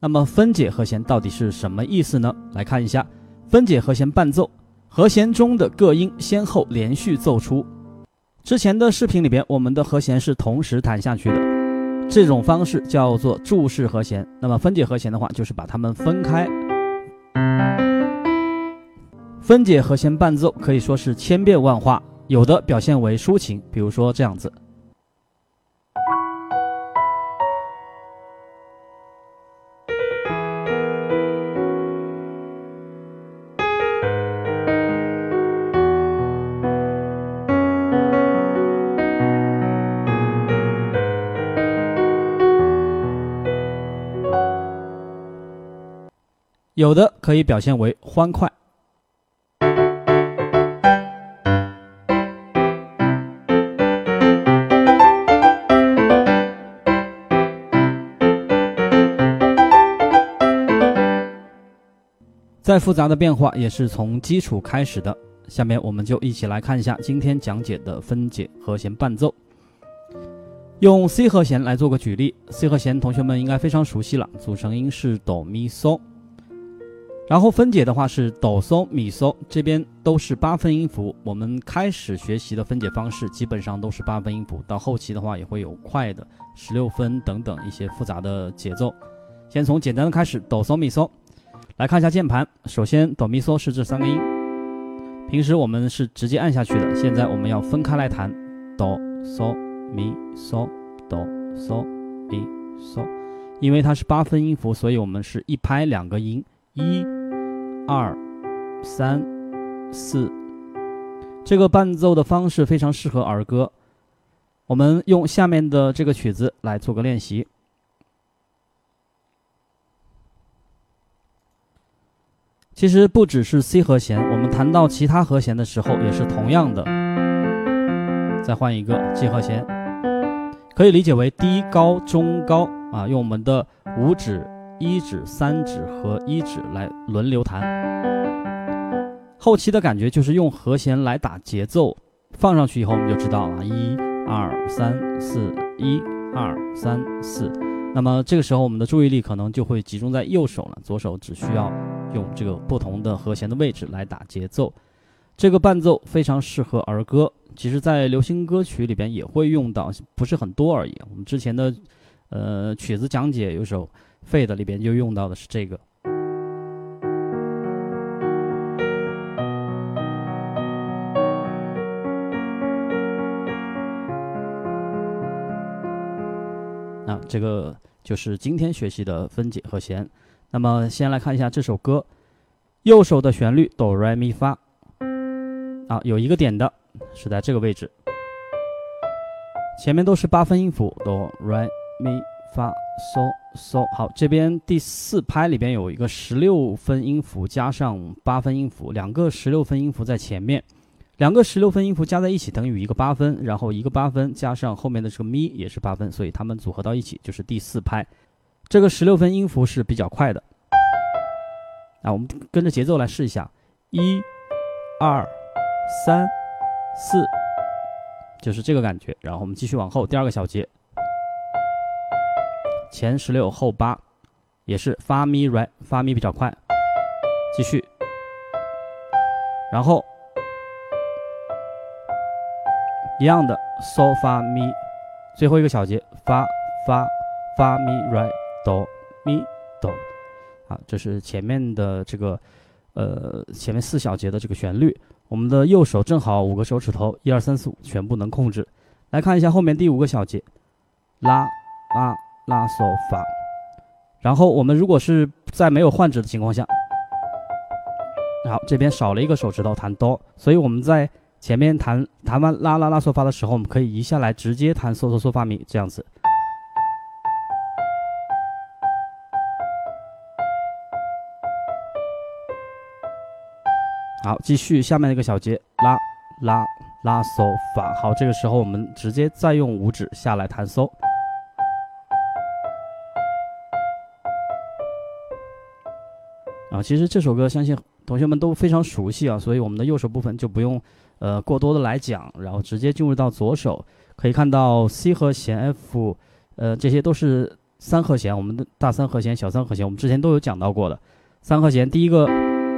那么分解和弦到底是什么意思呢？来看一下分解和弦伴奏，和弦中的各音先后连续奏出。之前的视频里边，我们的和弦是同时弹下去的，这种方式叫做注释和弦。那么分解和弦的话，就是把它们分开。分解和弦伴奏可以说是千变万化，有的表现为抒情，比如说这样子。有的可以表现为欢快，再复杂的变化也是从基础开始的。下面我们就一起来看一下今天讲解的分解和弦伴奏。用 C 和弦来做个举例，C 和弦同学们应该非常熟悉了，组成音是哆咪嗦。然后分解的话是哆嗦咪嗦，这边都是八分音符。我们开始学习的分解方式基本上都是八分音符，到后期的话也会有快的十六分等等一些复杂的节奏。先从简单的开始，哆嗦咪嗦。来看一下键盘，首先哆咪嗦是这三个音，平时我们是直接按下去的，现在我们要分开来弹，哆嗦咪嗦哆嗦咪嗦，因为它是八分音符，所以我们是一拍两个音一。二、三、四，这个伴奏的方式非常适合儿歌。我们用下面的这个曲子来做个练习。其实不只是 C 和弦，我们弹到其他和弦的时候也是同样的。再换一个 G 和弦，可以理解为低、高、中、高啊，用我们的五指。一指、三指和一指来轮流弹，后期的感觉就是用和弦来打节奏，放上去以后我们就知道了，一、二、三、四，一、二、三、四。那么这个时候我们的注意力可能就会集中在右手了，左手只需要用这个不同的和弦的位置来打节奏。这个伴奏非常适合儿歌，其实在流行歌曲里边也会用到，不是很多而已。我们之前的呃曲子讲解有首。Fade 里边就用到的是这个。那这个就是今天学习的分解和弦。那么先来看一下这首歌，右手的旋律哆来咪发，啊，有一个点的是在这个位置，前面都是八分音符哆来咪发。嗦嗦，好，这边第四拍里边有一个十六分音符加上八分音符，两个十六分音符在前面，两个十六分音符加在一起等于一个八分，然后一个八分加上后面的这个咪也是八分，所以它们组合到一起就是第四拍。这个十六分音符是比较快的，啊，我们跟着节奏来试一下，一、二、三、四，就是这个感觉。然后我们继续往后，第二个小节。前十六后八，也是发咪来发咪比较快，继续，然后。一样的嗦发咪，最后一个小节发发发咪来哆咪哆，啊，这是前面的这个呃前面四小节的这个旋律，我们的右手正好五个手指头一二三四五全部能控制，来看一下后面第五个小节，拉拉。拉嗦发，然后我们如果是在没有换指的情况下，好，这边少了一个手指头弹哆，所以我们在前面弹弹完拉拉拉嗦发的时候，我们可以移下来直接弹嗦嗦嗦发咪这样子。好，继续下面那个小节拉拉拉嗦发，好，这个时候我们直接再用五指下来弹嗦。其实这首歌相信同学们都非常熟悉啊，所以我们的右手部分就不用呃过多的来讲，然后直接进入到左手，可以看到 C 和弦 F，呃，这些都是三和弦，我们的大三和弦、小三和弦，我们之前都有讲到过的。三和弦，第一个，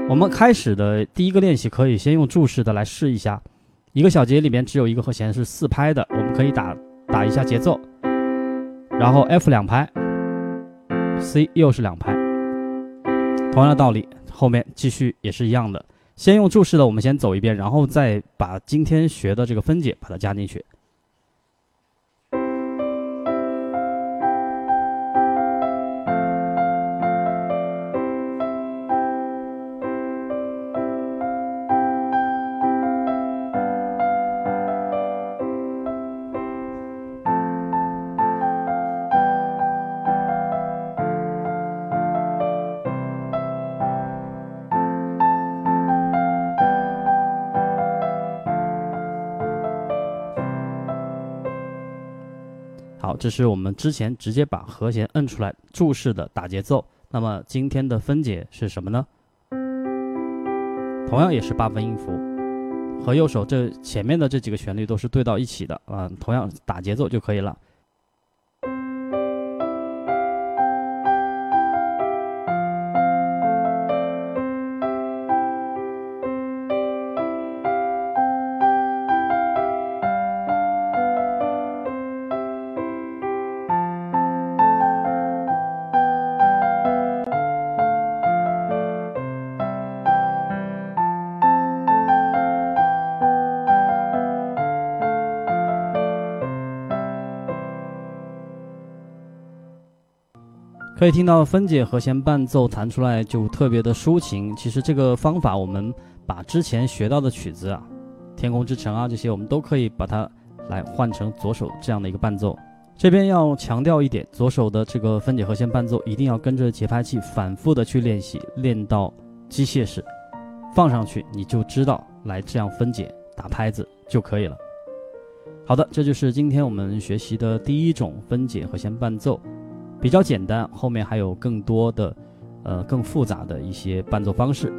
我们开始的第一个练习可以先用注释的来试一下。一个小节里面只有一个和弦是四拍的，我们可以打打一下节奏，然后 F 两拍，C 又是两拍，同样的道理，后面继续也是一样的。先用注释的，我们先走一遍，然后再把今天学的这个分解把它加进去。这是我们之前直接把和弦摁出来注释的打节奏。那么今天的分解是什么呢？同样也是八分音符，和右手这前面的这几个旋律都是对到一起的啊，同样打节奏就可以了。可以听到分解和弦伴奏弹出来就特别的抒情。其实这个方法，我们把之前学到的曲子啊，《天空之城》啊这些，我们都可以把它来换成左手这样的一个伴奏。这边要强调一点，左手的这个分解和弦伴奏一定要跟着节拍器反复的去练习，练到机械式，放上去你就知道来这样分解打拍子就可以了。好的，这就是今天我们学习的第一种分解和弦伴奏。比较简单，后面还有更多的，呃，更复杂的一些伴奏方式。